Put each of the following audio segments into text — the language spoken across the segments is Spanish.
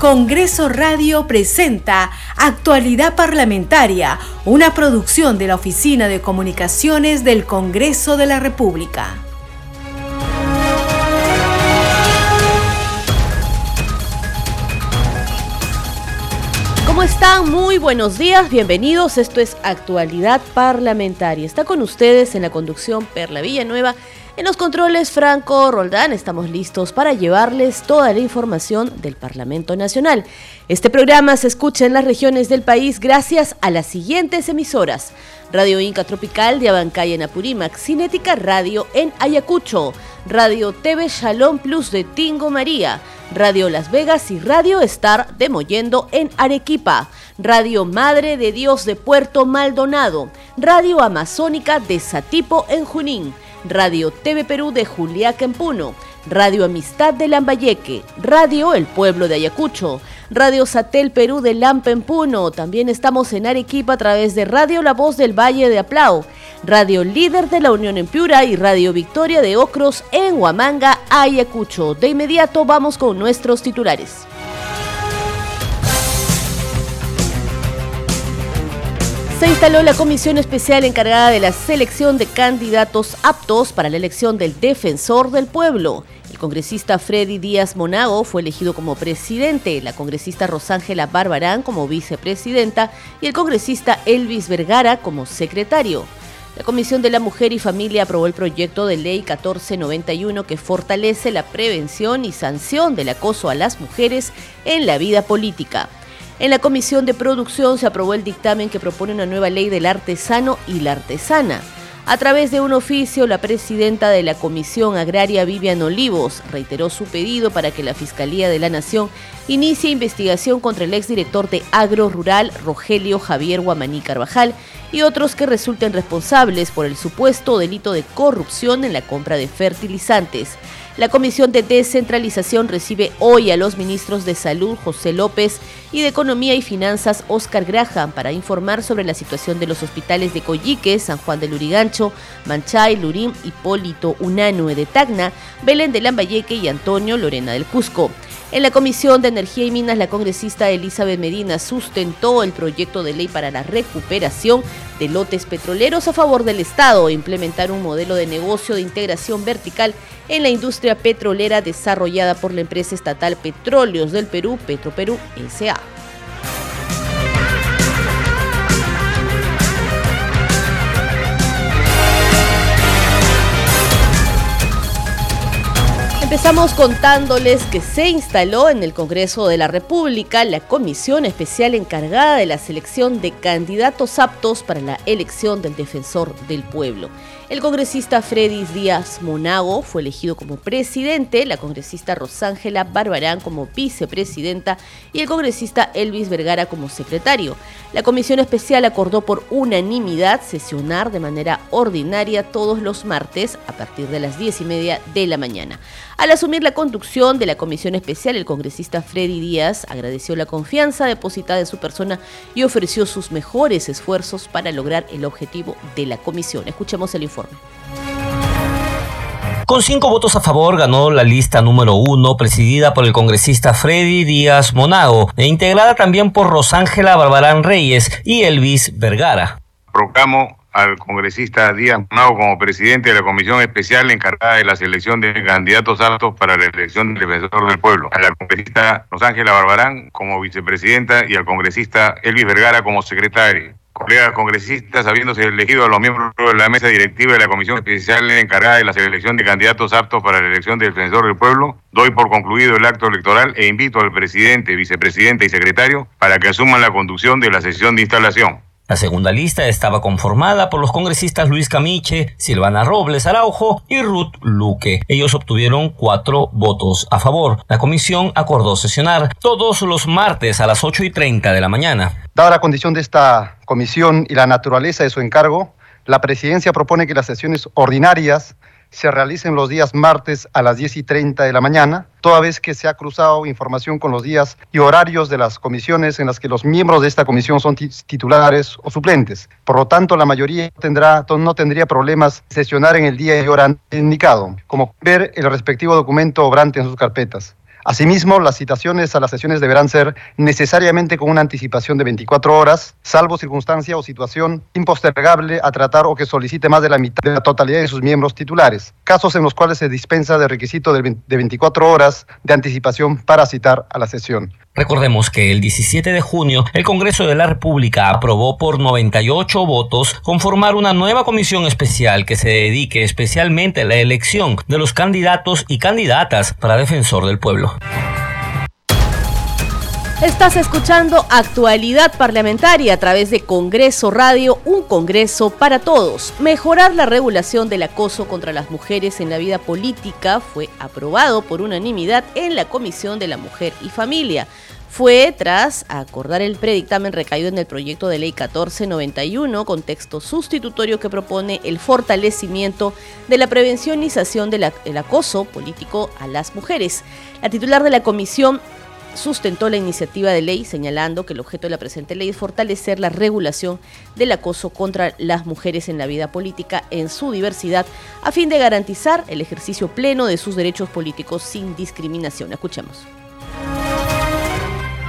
Congreso Radio presenta Actualidad Parlamentaria, una producción de la Oficina de Comunicaciones del Congreso de la República. ¿Cómo están? Muy buenos días, bienvenidos. Esto es Actualidad Parlamentaria. Está con ustedes en la conducción Perla Villanueva en los controles Franco Roldán estamos listos para llevarles toda la información del Parlamento Nacional. Este programa se escucha en las regiones del país gracias a las siguientes emisoras. Radio Inca Tropical de Abancay en Apurímac, Cinética Radio en Ayacucho, Radio TV Shalom Plus de Tingo María, Radio Las Vegas y Radio Star de Mollendo en Arequipa, Radio Madre de Dios de Puerto Maldonado, Radio Amazónica de Satipo en Junín, Radio TV Perú de Juliaca en Puno, Radio Amistad de Lambayeque, Radio El Pueblo de Ayacucho, Radio Satel Perú de Lampa Puno, también estamos en Arequipa a través de Radio La Voz del Valle de Aplau, Radio Líder de la Unión en Piura y Radio Victoria de Ocros en Huamanga, Ayacucho. De inmediato vamos con nuestros titulares. Se instaló la comisión especial encargada de la selección de candidatos aptos para la elección del defensor del pueblo. El congresista Freddy Díaz Monago fue elegido como presidente, la congresista Rosángela Barbarán como vicepresidenta y el congresista Elvis Vergara como secretario. La Comisión de la Mujer y Familia aprobó el proyecto de ley 1491 que fortalece la prevención y sanción del acoso a las mujeres en la vida política. En la Comisión de Producción se aprobó el dictamen que propone una nueva ley del artesano y la artesana. A través de un oficio, la presidenta de la Comisión Agraria, Vivian Olivos, reiteró su pedido para que la Fiscalía de la Nación inicie investigación contra el exdirector de Agro Rural, Rogelio Javier Guamaní Carvajal, y otros que resulten responsables por el supuesto delito de corrupción en la compra de fertilizantes. La Comisión de Descentralización recibe hoy a los ministros de Salud José López y de Economía y Finanzas Oscar Graham para informar sobre la situación de los hospitales de Coyique, San Juan de Lurigancho, Manchay, Lurín, Hipólito, Unanue de Tacna, Belén de Lambayeque y Antonio Lorena del Cusco. En la Comisión de Energía y Minas, la congresista Elizabeth Medina sustentó el proyecto de ley para la recuperación de lotes petroleros a favor del Estado e implementar un modelo de negocio de integración vertical en la industria petrolera desarrollada por la empresa estatal Petróleos del Perú, Petroperú S.A. Empezamos contándoles que se instaló en el Congreso de la República la comisión especial encargada de la selección de candidatos aptos para la elección del defensor del pueblo. El congresista Freddy Díaz Monago fue elegido como presidente, la congresista Rosángela Barbarán como vicepresidenta y el congresista Elvis Vergara como secretario. La comisión especial acordó por unanimidad sesionar de manera ordinaria todos los martes a partir de las diez y media de la mañana. Al asumir la conducción de la comisión especial, el congresista Freddy Díaz agradeció la confianza depositada en su persona y ofreció sus mejores esfuerzos para lograr el objetivo de la comisión. Escuchemos el informe. Con cinco votos a favor ganó la lista número uno, presidida por el congresista Freddy Díaz Monago, e integrada también por Rosángela Barbarán Reyes y Elvis Vergara. Proclamo al congresista Díaz Monago como presidente de la comisión especial encargada de la selección de candidatos aptos para la elección del defensor del pueblo, a la congresista Rosángela Barbarán como vicepresidenta y al congresista Elvis Vergara como secretario colegas congresistas, habiéndose elegido a los miembros de la mesa directiva de la Comisión Especial encargada de la selección de candidatos aptos para la elección del defensor del pueblo, doy por concluido el acto electoral e invito al presidente, vicepresidente y secretario para que asuman la conducción de la sesión de instalación. La segunda lista estaba conformada por los congresistas Luis Camiche, Silvana Robles Araujo y Ruth Luque. Ellos obtuvieron cuatro votos a favor. La comisión acordó sesionar todos los martes a las 8 y 30 de la mañana. Dada la condición de esta comisión y la naturaleza de su encargo, la presidencia propone que las sesiones ordinarias se realicen los días martes a las 10 y 30 de la mañana, toda vez que se ha cruzado información con los días y horarios de las comisiones en las que los miembros de esta comisión son titulares o suplentes. Por lo tanto, la mayoría tendrá, no tendría problemas sesionar en el día y hora indicado, como ver el respectivo documento obrante en sus carpetas. Asimismo, las citaciones a las sesiones deberán ser necesariamente con una anticipación de 24 horas, salvo circunstancia o situación impostergable a tratar o que solicite más de la mitad de la totalidad de sus miembros titulares, casos en los cuales se dispensa de requisito de 24 horas de anticipación para citar a la sesión. Recordemos que el 17 de junio el Congreso de la República aprobó por 98 votos conformar una nueva comisión especial que se dedique especialmente a la elección de los candidatos y candidatas para defensor del pueblo. Estás escuchando Actualidad Parlamentaria a través de Congreso Radio, un Congreso para todos. Mejorar la regulación del acoso contra las mujeres en la vida política fue aprobado por unanimidad en la Comisión de la Mujer y Familia. Fue tras acordar el predictamen recaído en el proyecto de ley 1491 con texto sustitutorio que propone el fortalecimiento de la sanción del acoso político a las mujeres. La titular de la comisión sustentó la iniciativa de ley señalando que el objeto de la presente ley es fortalecer la regulación del acoso contra las mujeres en la vida política en su diversidad a fin de garantizar el ejercicio pleno de sus derechos políticos sin discriminación. Escuchemos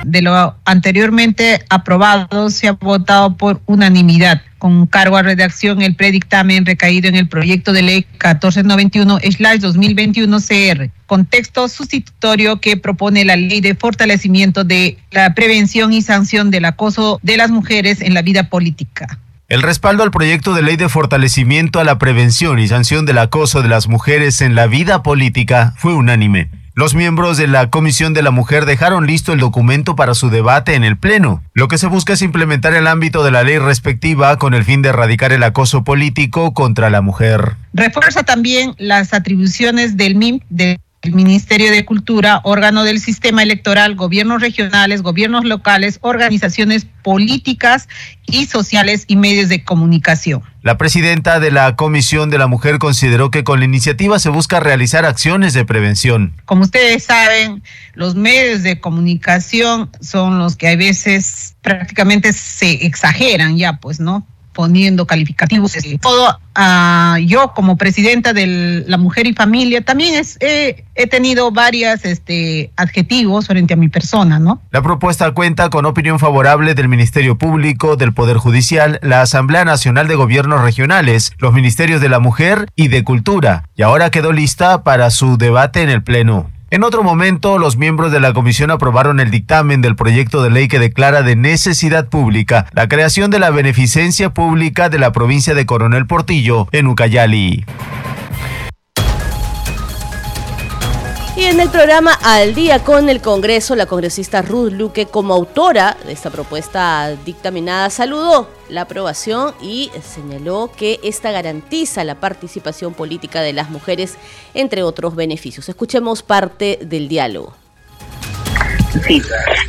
de lo anteriormente aprobado se ha votado por unanimidad. Con cargo a redacción el predictamen recaído en el proyecto de ley 1491-2021 CR, contexto sustitutorio que propone la ley de fortalecimiento de la prevención y sanción del acoso de las mujeres en la vida política. El respaldo al proyecto de ley de fortalecimiento a la prevención y sanción del acoso de las mujeres en la vida política fue unánime. Los miembros de la Comisión de la Mujer dejaron listo el documento para su debate en el Pleno. Lo que se busca es implementar el ámbito de la ley respectiva con el fin de erradicar el acoso político contra la mujer. Refuerza también las atribuciones del MIM de el Ministerio de Cultura, órgano del sistema electoral, gobiernos regionales, gobiernos locales, organizaciones políticas y sociales y medios de comunicación. La presidenta de la Comisión de la Mujer consideró que con la iniciativa se busca realizar acciones de prevención. Como ustedes saben, los medios de comunicación son los que a veces prácticamente se exageran ya, pues, ¿no? Poniendo calificativos. Todo uh, yo como presidenta de la mujer y familia también es, he tenido varias este, adjetivos frente a mi persona, ¿no? La propuesta cuenta con opinión favorable del Ministerio Público, del Poder Judicial, la Asamblea Nacional de Gobiernos Regionales, los Ministerios de la Mujer y de Cultura, y ahora quedó lista para su debate en el Pleno. En otro momento, los miembros de la comisión aprobaron el dictamen del proyecto de ley que declara de necesidad pública la creación de la beneficencia pública de la provincia de Coronel Portillo en Ucayali. Y en el programa Al día con el Congreso, la congresista Ruth Luque, como autora de esta propuesta dictaminada, saludó la aprobación y señaló que esta garantiza la participación política de las mujeres, entre otros beneficios. Escuchemos parte del diálogo. Sí,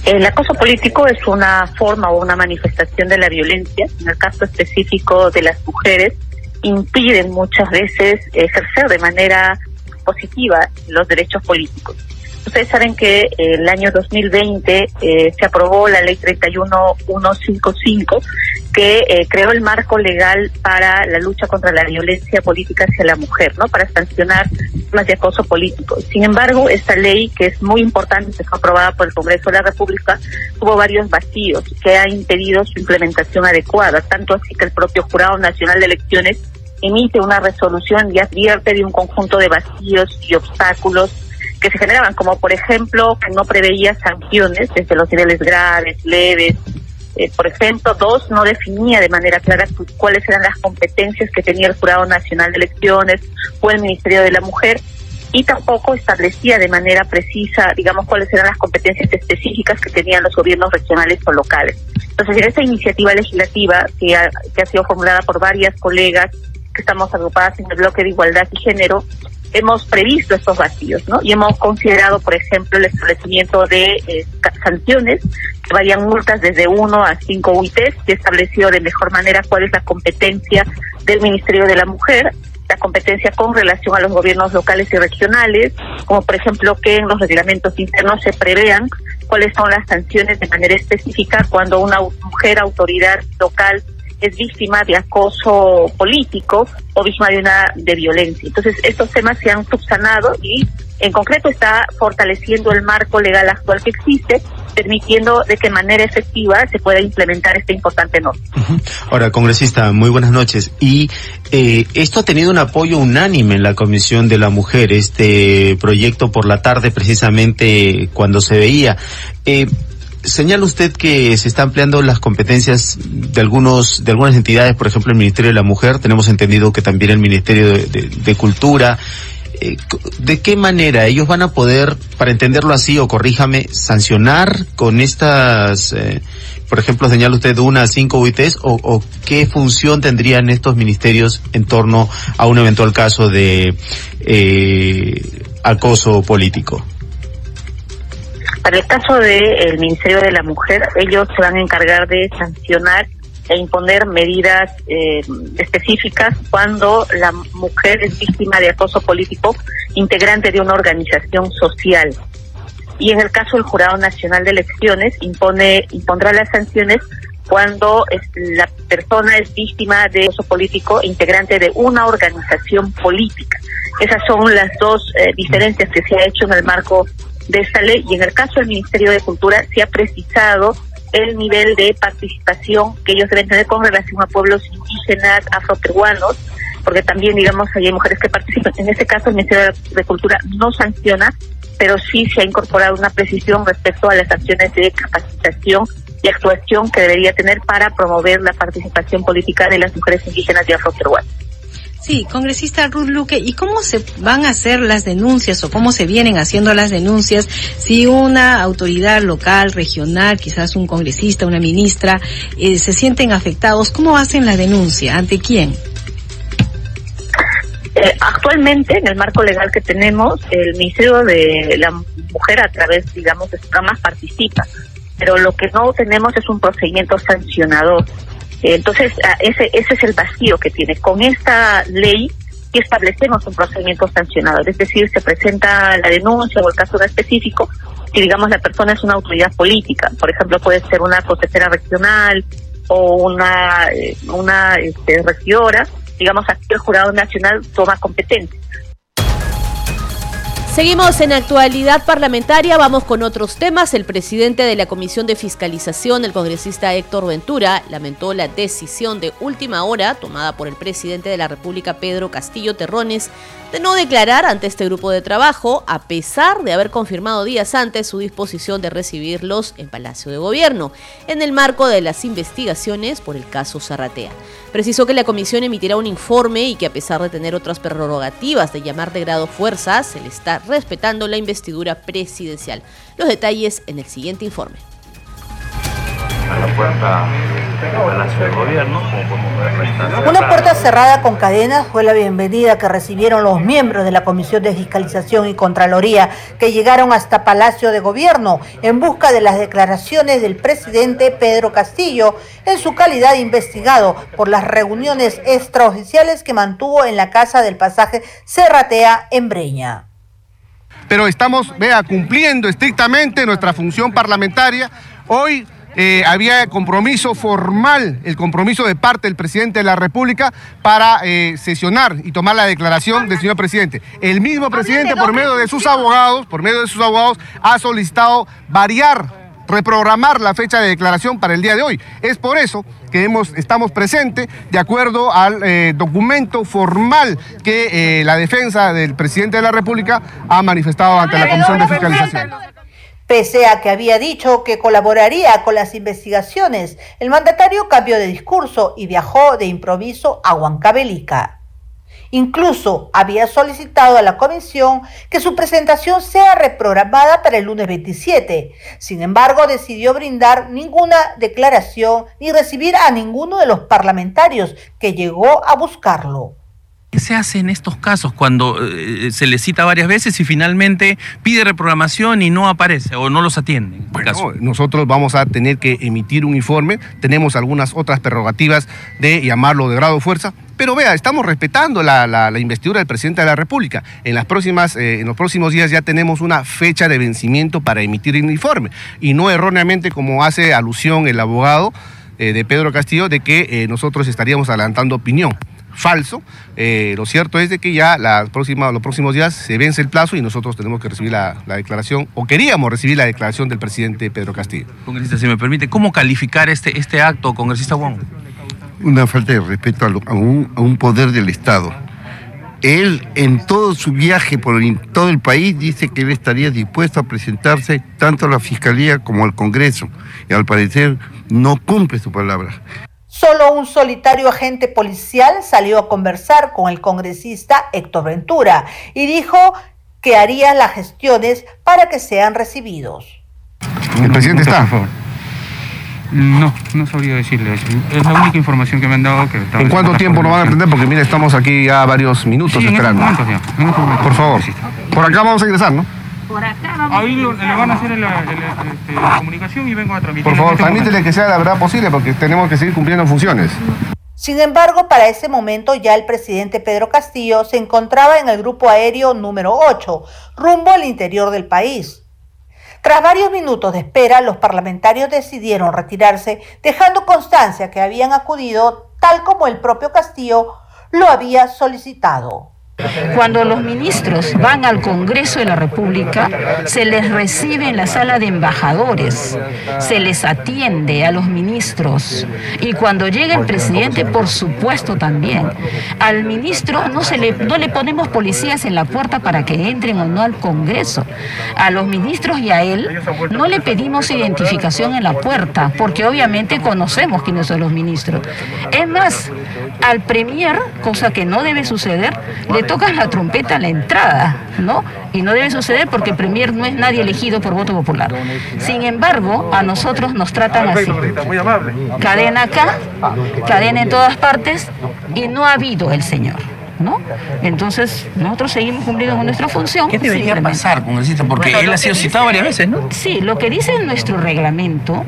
el acoso político es una forma o una manifestación de la violencia. En el caso específico de las mujeres, impiden muchas veces ejercer de manera positiva los derechos políticos. Ustedes saben que el año 2020 eh, se aprobó la ley 31155 que eh, creó el marco legal para la lucha contra la violencia política hacia la mujer, ¿no? Para sancionar más de acoso político. Sin embargo, esta ley, que es muy importante, que fue aprobada por el Congreso de la República, tuvo varios vacíos que ha impedido su implementación adecuada, tanto así que el propio Jurado Nacional de Elecciones emite una resolución y advierte de un conjunto de vacíos y obstáculos que se generaban, como por ejemplo que no preveía sanciones desde los niveles graves, leves. Eh, por ejemplo, dos, no definía de manera clara cuáles eran las competencias que tenía el Jurado Nacional de Elecciones o el Ministerio de la Mujer y tampoco establecía de manera precisa, digamos, cuáles eran las competencias específicas que tenían los gobiernos regionales o locales. Entonces, en esta iniciativa legislativa que ha, que ha sido formulada por varias colegas que estamos agrupadas en el bloque de igualdad y género, hemos previsto estos vacíos, ¿no? Y hemos considerado, por ejemplo, el establecimiento de eh, sanciones que varían multas desde 1 a 5 UITs, que estableció de mejor manera cuál es la competencia del Ministerio de la Mujer, la competencia con relación a los gobiernos locales y regionales, como por ejemplo que en los reglamentos internos se prevean cuáles son las sanciones de manera específica cuando una mujer autoridad local es víctima de acoso político o víctima de una de violencia. Entonces, estos temas se han subsanado y En concreto está fortaleciendo el marco legal actual que existe, permitiendo de qué manera efectiva se pueda implementar esta importante norma. Ahora, congresista, muy buenas noches. Y eh, esto ha tenido un apoyo unánime en la Comisión de la Mujer, este proyecto por la tarde precisamente cuando se veía. Eh, señala usted que se están ampliando las competencias de algunos de algunas entidades, por ejemplo el Ministerio de la Mujer, tenemos entendido que también el Ministerio de Cultura eh, ¿de qué manera ellos van a poder, para entenderlo así, o corríjame, sancionar con estas, eh, por ejemplo, señala usted una a cinco UITs, o, qué función tendrían estos ministerios en torno a un eventual caso de eh, acoso político? Para el caso del Ministerio de la Mujer, ellos se van a encargar de sancionar e imponer medidas eh, específicas cuando la mujer es víctima de acoso político integrante de una organización social. Y en el caso del Jurado Nacional de Elecciones impone impondrá las sanciones cuando la persona es víctima de acoso político integrante de una organización política. Esas son las dos eh, diferencias que se ha hecho en el marco de esta ley y en el caso del Ministerio de Cultura se ha precisado el nivel de participación que ellos deben tener con relación a pueblos indígenas, afroperuanos, porque también, digamos, hay mujeres que participan. En este caso, el Ministerio de Cultura no sanciona, pero sí se ha incorporado una precisión respecto a las acciones de capacitación y actuación que debería tener para promover la participación política de las mujeres indígenas y afroperuanas. Sí, congresista Ruth Luque, ¿y cómo se van a hacer las denuncias o cómo se vienen haciendo las denuncias si una autoridad local, regional, quizás un congresista, una ministra, eh, se sienten afectados? ¿Cómo hacen la denuncia? ¿Ante quién? Eh, actualmente, en el marco legal que tenemos, el Ministerio de la Mujer, a través, digamos, de sus participa. Pero lo que no tenemos es un procedimiento sancionador. Entonces, ese, ese es el vacío que tiene. Con esta ley y establecemos un procedimiento sancionador, es decir, se presenta la denuncia o el caso específico si, digamos, la persona es una autoridad política, por ejemplo, puede ser una consejera regional o una, eh, una este, regidora, digamos, aquí el jurado nacional toma competencia. Seguimos en actualidad parlamentaria, vamos con otros temas. El presidente de la Comisión de Fiscalización, el congresista Héctor Ventura, lamentó la decisión de última hora tomada por el presidente de la República, Pedro Castillo Terrones, de no declarar ante este grupo de trabajo, a pesar de haber confirmado días antes su disposición de recibirlos en Palacio de Gobierno, en el marco de las investigaciones por el caso Zarratea. Precisó que la comisión emitirá un informe y que a pesar de tener otras prerrogativas de llamar de grado fuerza, se le está respetando la investidura presidencial. Los detalles en el siguiente informe. La puerta Palacio de Gobierno, Una puerta cerrada con cadenas fue la bienvenida que recibieron los miembros de la Comisión de Fiscalización y Contraloría que llegaron hasta Palacio de Gobierno en busca de las declaraciones del presidente Pedro Castillo en su calidad de investigado por las reuniones extraoficiales que mantuvo en la casa del pasaje Serratea en Breña pero estamos, vea, cumpliendo estrictamente nuestra función parlamentaria. Hoy eh, había compromiso formal, el compromiso de parte del presidente de la República para eh, sesionar y tomar la declaración del señor presidente. El mismo presidente, por medio de sus abogados, por medio de sus abogados, ha solicitado variar reprogramar la fecha de declaración para el día de hoy. Es por eso que hemos, estamos presentes de acuerdo al eh, documento formal que la defensa del presidente de la República ha manifestado ante la Comisión de Fiscalización. Pese a que había dicho que colaboraría con las investigaciones, el mandatario cambió de discurso y viajó de improviso a Huancavelica. Incluso había solicitado a la comisión que su presentación sea reprogramada para el lunes 27. Sin embargo, decidió brindar ninguna declaración ni recibir a ninguno de los parlamentarios que llegó a buscarlo. ¿Qué se hace en estos casos cuando eh, se le cita varias veces y finalmente pide reprogramación y no aparece o no los atienden? Bueno, nosotros vamos a tener que emitir un informe, tenemos algunas otras prerrogativas de llamarlo de grado fuerza, pero vea, estamos respetando la, investidura del presidente de la República. En, las próximas, eh, en los próximos días ya tenemos una fecha de vencimiento para emitir el informe y no erróneamente como hace alusión el abogado eh, de Pedro Castillo de que nosotros estaríamos adelantando opinión. falso. Eh, lo cierto es de que ya la próxima, los próximos días se vence el plazo y nosotros tenemos que recibir la, la declaración, o queríamos recibir la declaración del presidente Pedro Castillo. Congresista, si me permite, ¿cómo calificar este, este acto, congresista Wong? Una falta de respeto a, lo- a un, a un poder del Estado. Él en todo su viaje por el- todo el país dice que él estaría dispuesto a presentarse tanto a la Fiscalía como al Congreso y al parecer no cumple su palabra. Solo un solitario agente policial salió a conversar con el congresista Héctor Ventura y dijo que haría las gestiones para que sean recibidos. El presidente está. No, no sabría decirle eso. Es la única información que me han dado que ¿En cuánto tiempo nos van a atender? Porque mire, estamos aquí ya varios minutos Sí, en estos esperando. ya, en momentos. Por favor. Por acá vamos a ingresar, ¿no? Ahí lo- le van a hacer el- el- este, la comunicación y vengo a transmitir. Por favor, este permítele que sea la verdad posible porque tenemos que seguir cumpliendo funciones. Sin embargo, para ese momento ya el presidente Pedro Castillo se encontraba en el grupo aéreo número 8, rumbo al interior del país. Tras varios minutos de espera, los parlamentarios decidieron retirarse, dejando constancia que habían acudido tal como el propio Castillo lo había solicitado. Cuando los ministros van al Congreso de la República, se les recibe en la sala de embajadores, se les atiende a los ministros y cuando llega el presidente, por supuesto también. Al ministro no, se le, no le ponemos policías en la puerta para que entren o no al Congreso. A los ministros y a él no le pedimos identificación en la puerta, porque obviamente conocemos quiénes son los ministros. Es más, al premier, cosa que no debe suceder, le tocan la trompeta a la entrada, ¿no? Y no debe suceder porque el premier no es nadie elegido por voto popular. Sin embargo, a nosotros nos tratan así. Cadena acá, cadena en todas partes, y no ha habido el señor. ¿No? Entonces, nosotros seguimos cumpliendo con nuestra función. ¿Qué debería pasar, congresista? Porque Bueno, él ha sido dice- citado varias veces, ¿no? Sí, lo que dice en nuestro reglamento,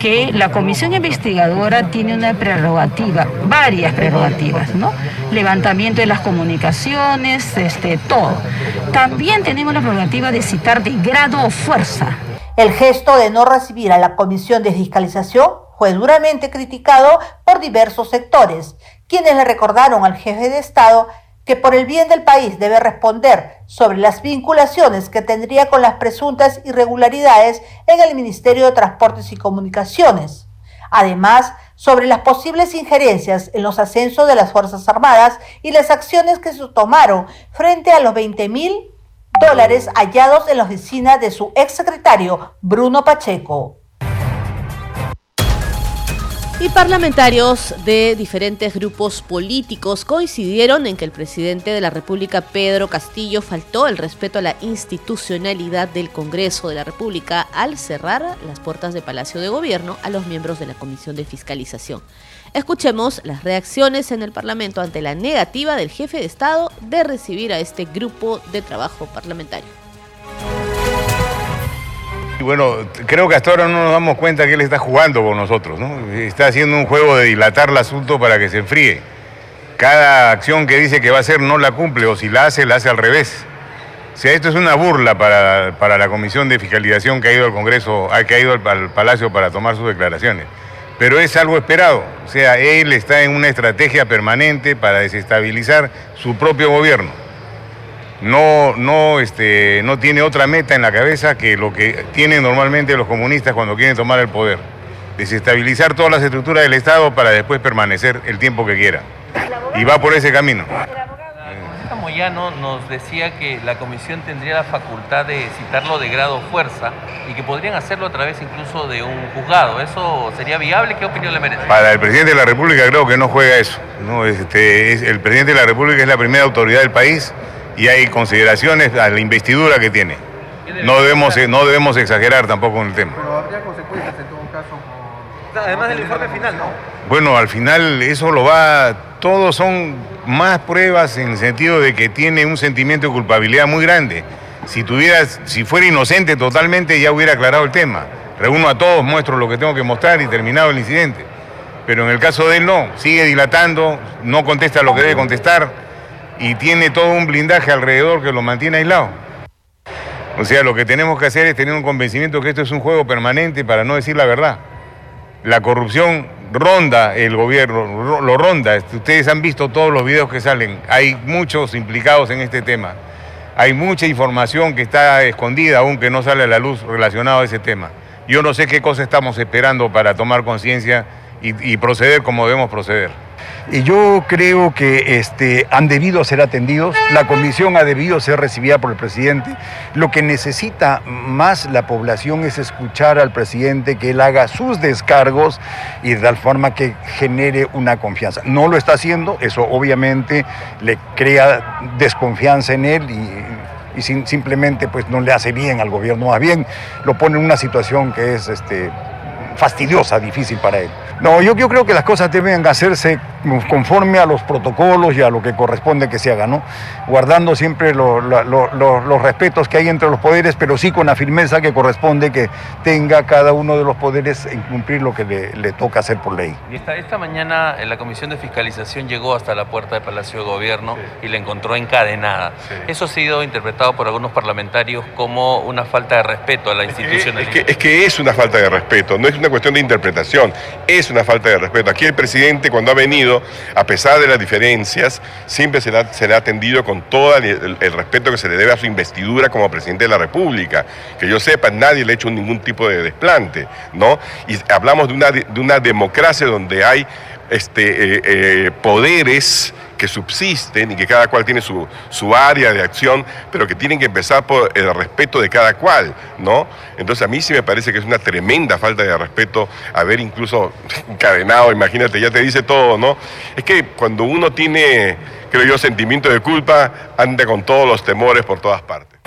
que la comisión investigadora tiene una prerrogativa, varias prerrogativas, ¿no? Levantamiento de las comunicaciones, este, todo. También tenemos la prerrogativa de citar de grado o fuerza. El gesto de no recibir a la comisión de fiscalización fue duramente criticado por diversos sectores, quienes le recordaron al jefe de Estado que por el bien del país debe responder sobre las vinculaciones que tendría con las presuntas irregularidades en el Ministerio de Transportes y Comunicaciones. Además, sobre las posibles injerencias en los ascensos de las Fuerzas Armadas y las acciones que se tomaron frente a los 20 mil dólares hallados en la oficina de su exsecretario Bruno Pacheco. Y parlamentarios de diferentes grupos políticos coincidieron en que el presidente de la República, Pedro Castillo, faltó el respeto a la institucionalidad del Congreso de la República al cerrar las puertas de Palacio de Gobierno a los miembros de la Comisión de Fiscalización. Escuchemos las reacciones en el Parlamento ante la negativa del jefe de Estado de recibir a este grupo de trabajo parlamentario. Y bueno, creo que hasta ahora no nos damos cuenta que él está jugando con nosotros, ¿no? Está haciendo un juego de dilatar el asunto para que se enfríe. Cada acción que dice que va a hacer no la cumple, o si la hace, la hace al revés. O sea, esto es una burla para, para la comisión de fiscalización que ha ido al Congreso, ah, que ha ido al, al Palacio para tomar sus declaraciones. Pero es algo esperado. O sea, él está en una estrategia permanente para desestabilizar su propio gobierno no, no, este, no tiene otra meta en la cabeza que lo que tienen normalmente los comunistas cuando quieren tomar el poder. Desestabilizar todas las estructuras del Estado para después permanecer el tiempo que quiera. Y va por ese camino. Moyano nos decía que la comisión tendría la facultad de citarlo de grado fuerza y que podrían hacerlo a través incluso de un juzgado. ¿Eso sería viable? ¿Qué opinión le merece? Para el presidente de la República creo que no juega eso. ¿no? Este, es- el presidente de la República es la primera autoridad del país y hay consideraciones a la investidura que tiene. No debemos, no debemos exagerar tampoco en el tema. Pero habría consecuencias en todo caso. Además del informe final, ¿no? Bueno, al final eso lo va, todos son más pruebas en el sentido de que tiene un sentimiento de culpabilidad muy grande. Si tuviera, si fuera inocente totalmente ya hubiera aclarado el tema. Reúno a todos, muestro lo que tengo que mostrar y terminado el incidente. Pero en el caso de él no, sigue dilatando, no contesta lo que debe contestar y tiene todo un blindaje alrededor que lo mantiene aislado. O sea, lo que tenemos que hacer es tener un convencimiento que esto es un juego permanente para no decir la verdad. La corrupción ronda el gobierno, lo ronda. Ustedes han visto todos los videos que salen. Hay muchos implicados en este tema. Hay mucha información que está escondida aún que no sale a la luz relacionada a ese tema. Yo no sé qué cosa estamos esperando para tomar conciencia y, proceder como debemos proceder. Y yo creo que este, han debido ser atendidos, la comisión ha debido ser recibida por el presidente. Lo que necesita más la población es escuchar al presidente que él haga sus descargos y de tal forma que genere una confianza. No lo está haciendo, eso obviamente le crea desconfianza en él y, y sin, simplemente pues no le hace bien al gobierno, más bien lo pone en una situación que es este, fastidiosa, difícil para él. No, yo, yo creo que las cosas deben hacerse conforme a los protocolos y a lo que corresponde que se haga, ¿no? Guardando siempre lo, lo, lo, los respetos que hay entre los poderes, pero sí con la firmeza que corresponde que tenga cada uno de los poderes en cumplir lo que le, le toca hacer por ley. Y esta, esta mañana en la Comisión de Fiscalización llegó hasta la puerta del Palacio de Gobierno sí. y la encontró encadenada. Sí. Eso ha sido interpretado por algunos parlamentarios como una falta de respeto a la institución. Es que, es que, es que es una falta de respeto, no es una cuestión de interpretación, es una falta de respeto. Aquí el presidente cuando ha venido, a pesar de las diferencias, siempre se le ha, atendido con todo el, el, respeto que se le debe a su investidura como presidente de la República. Que yo sepa, nadie le ha hecho ningún tipo de desplante, ¿no? Y hablamos de una, de una democracia donde hay este, eh, eh, poderes que subsisten y que cada cual tiene su, su, área de acción, pero que tienen que empezar por el respeto de cada cual, ¿no? Entonces a mí sí me parece que es una tremenda falta de respeto haber incluso encadenado, imagínate, ya te dice todo, ¿no? Es que cuando uno tiene, creo yo, sentimiento de culpa, anda con todos los temores por todas partes.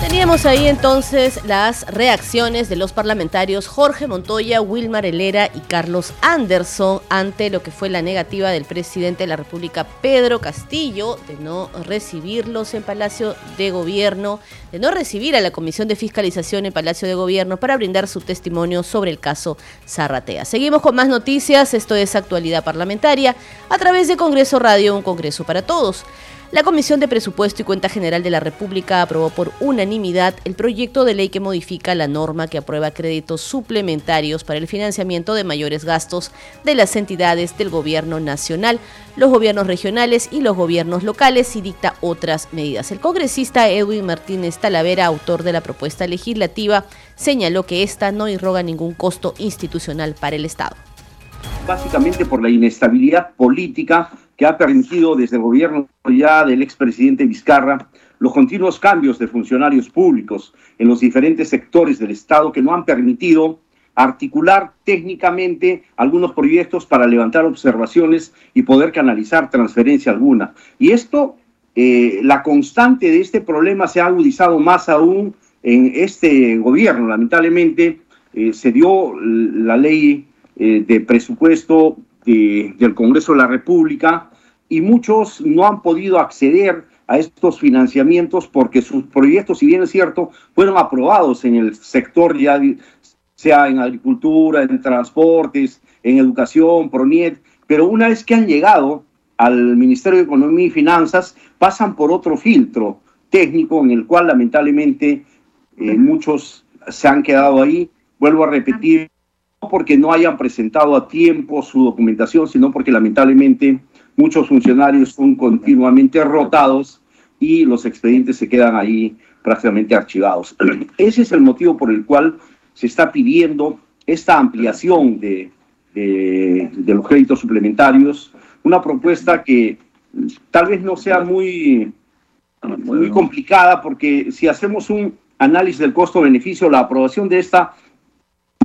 Teníamos ahí entonces las reacciones de los parlamentarios Jorge Montoya, Wilmar Helera y Carlos Anderson ante lo que fue la negativa del presidente de la República, Pedro Castillo, de no recibirlos en Palacio de Gobierno, de no recibir a la Comisión de Fiscalización en Palacio de Gobierno para brindar su testimonio sobre el caso Zarratea. Seguimos con más noticias, esto es actualidad parlamentaria, a través de Congreso Radio, un Congreso para todos. La Comisión de Presupuesto y Cuenta General de la República aprobó por unanimidad el proyecto de ley que modifica la norma que aprueba créditos suplementarios para el financiamiento de mayores gastos de las entidades del gobierno nacional, los gobiernos regionales y los gobiernos locales y dicta otras medidas. El congresista Edwin Martínez Talavera, autor de la propuesta legislativa, señaló que esta no irroga ningún costo institucional para el Estado. Básicamente por la inestabilidad política que ha permitido desde el gobierno ya del expresidente Vizcarra los continuos cambios de funcionarios públicos en los diferentes sectores del Estado que no han permitido articular técnicamente algunos proyectos para levantar observaciones y poder canalizar transferencia alguna. Y esto, eh, la constante de este problema se ha agudizado más aún en este gobierno. Lamentablemente eh, se dio la ley eh, de presupuesto de, del Congreso de la República y muchos no han podido acceder a estos financiamientos porque sus proyectos, si bien es cierto, fueron aprobados en el sector ya sea en agricultura, en transportes, en educación, pero una vez que han llegado al Ministerio de Economía y Finanzas, pasan por otro filtro técnico en el cual lamentablemente eh, muchos se han quedado ahí. Vuelvo a repetir, no porque no hayan presentado a tiempo su documentación, sino porque lamentablemente muchos funcionarios son continuamente rotados y los expedientes se quedan ahí prácticamente archivados. Ese es el motivo por el cual se está pidiendo esta ampliación de, de, los créditos suplementarios, una propuesta que tal vez no sea muy, muy complicada porque si hacemos un análisis del costo-beneficio, la aprobación de esta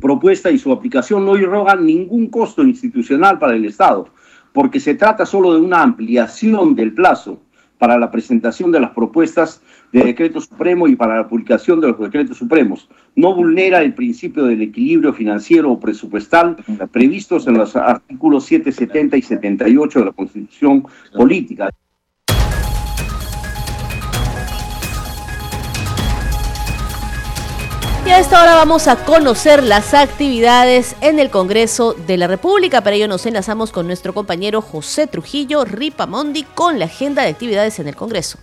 propuesta y su aplicación no irroga ningún costo institucional para el Estado porque se trata solo de una ampliación del plazo para la presentación de las propuestas de decreto supremo y para la publicación de los decretos supremos. No vulnera el principio del equilibrio financiero o presupuestal previstos en los artículos 770 y 78 de la Constitución Política. Y a esta hora vamos a conocer las actividades en el Congreso de la República. Para ello nos enlazamos con nuestro compañero José Trujillo Ripamondi con la agenda de actividades en el Congreso.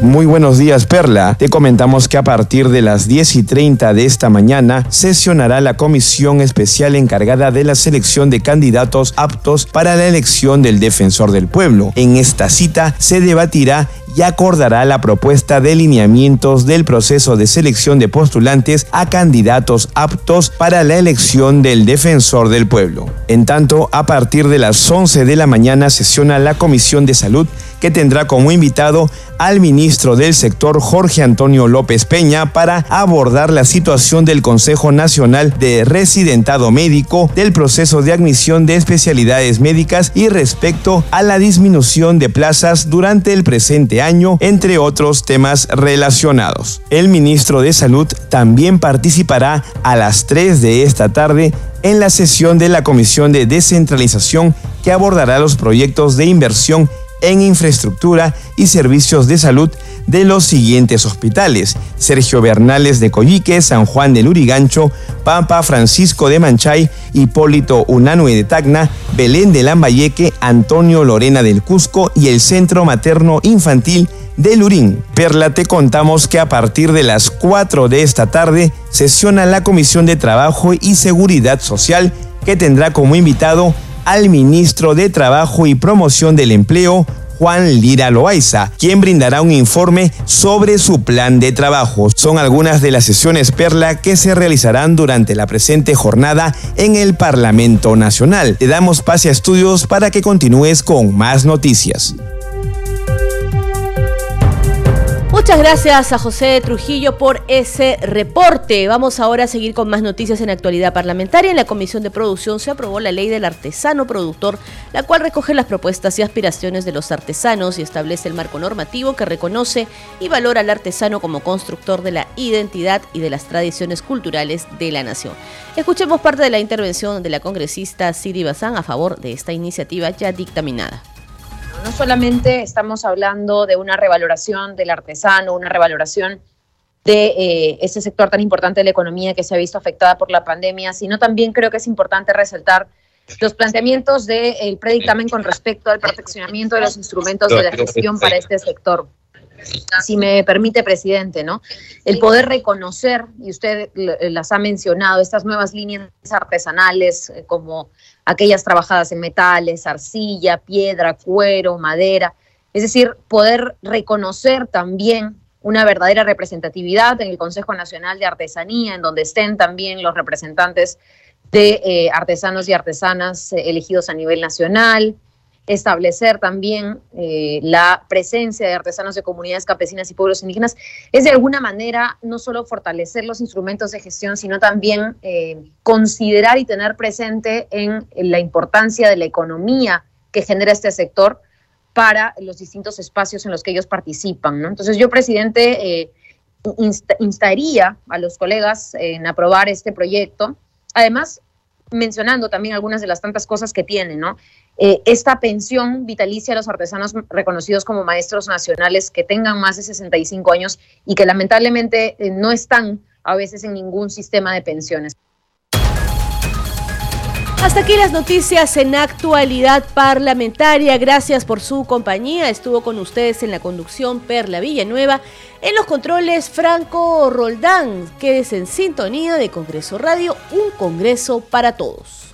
Muy buenos días, Perla. Te comentamos que a partir de las 10 y 30 de esta mañana sesionará la comisión especial encargada de la selección de candidatos aptos para la elección del defensor del pueblo. En esta cita se debatirá y acordará la propuesta de lineamientos del proceso de selección de postulantes a candidatos aptos para la elección del defensor del pueblo. En tanto, a partir de las 11 de la mañana sesiona la Comisión de Salud que tendrá como invitado al ministro del sector Jorge Antonio López Peña para abordar la situación del Consejo Nacional de Residentado Médico, del proceso de admisión de especialidades médicas y respecto a la disminución de plazas durante el presente año, entre otros temas relacionados. El ministro de Salud también participará a las 3 de esta tarde en la sesión de la Comisión de Descentralización que abordará los proyectos de inversión en infraestructura y servicios de salud de los siguientes hospitales: Sergio Bernales de Coyique, San Juan de Lurigancho, Pampa Francisco de Manchay, Hipólito Unanue de Tacna, Belén de Lambayeque, Antonio Lorena del Cusco y el Centro Materno Infantil de Lurín. Perla, te contamos que a partir de las 4 de esta tarde sesiona la Comisión de Trabajo y Seguridad Social que tendrá como invitado al ministro de Trabajo y Promoción del Empleo, Juan Lira Loaiza, quien brindará un informe sobre su plan de trabajo. Son algunas de las sesiones Perla que se realizarán durante la presente jornada en el Parlamento Nacional. Te damos pase a estudios para que continúes con más noticias. Muchas gracias a José Trujillo por ese reporte. Vamos ahora a seguir con más noticias en actualidad parlamentaria. En la Comisión de Producción se aprobó la ley del artesano productor, la cual recoge las propuestas y aspiraciones de los artesanos y establece el marco normativo que reconoce y valora al artesano como constructor de la identidad y de las tradiciones culturales de la nación. Escuchemos parte de la intervención de la congresista Siri Bazán a favor de esta iniciativa ya dictaminada no solamente estamos hablando de una revaloración del artesano, una revaloración de eh, ese sector tan importante de la economía que se ha visto afectada por la pandemia, sino también creo que es importante resaltar los planteamientos del predictamen con respecto al perfeccionamiento de los instrumentos de la gestión para este sector. Si me permite, presidente, ¿no? El poder reconocer, y usted las ha mencionado, estas nuevas líneas artesanales eh, como aquellas trabajadas en metales, arcilla, piedra, cuero, madera. Es decir, poder reconocer también una verdadera representatividad en el Consejo Nacional de Artesanía, en donde estén también los representantes de eh, artesanos y artesanas eh, elegidos a nivel nacional, establecer también eh, la presencia de artesanos de comunidades campesinas y pueblos indígenas, es de alguna manera no solo fortalecer los instrumentos de gestión, sino también eh, considerar y tener presente en, la importancia de la economía que genera este sector para los distintos espacios en los que ellos participan. Entonces yo, presidente, eh, instaría a los colegas en aprobar este proyecto. Además, mencionando también algunas de las tantas cosas que tiene, ¿no? Eh, esta pensión vitalicia a los artesanos reconocidos como maestros nacionales que tengan más de 65 años y que lamentablemente eh, no están a veces en ningún sistema de pensiones. Hasta aquí las noticias en actualidad parlamentaria. Gracias por su compañía. Estuvo con ustedes en la conducción Perla Villanueva. En los controles Franco Roldán. Quédese en sintonía de Congreso Radio, un Congreso para todos.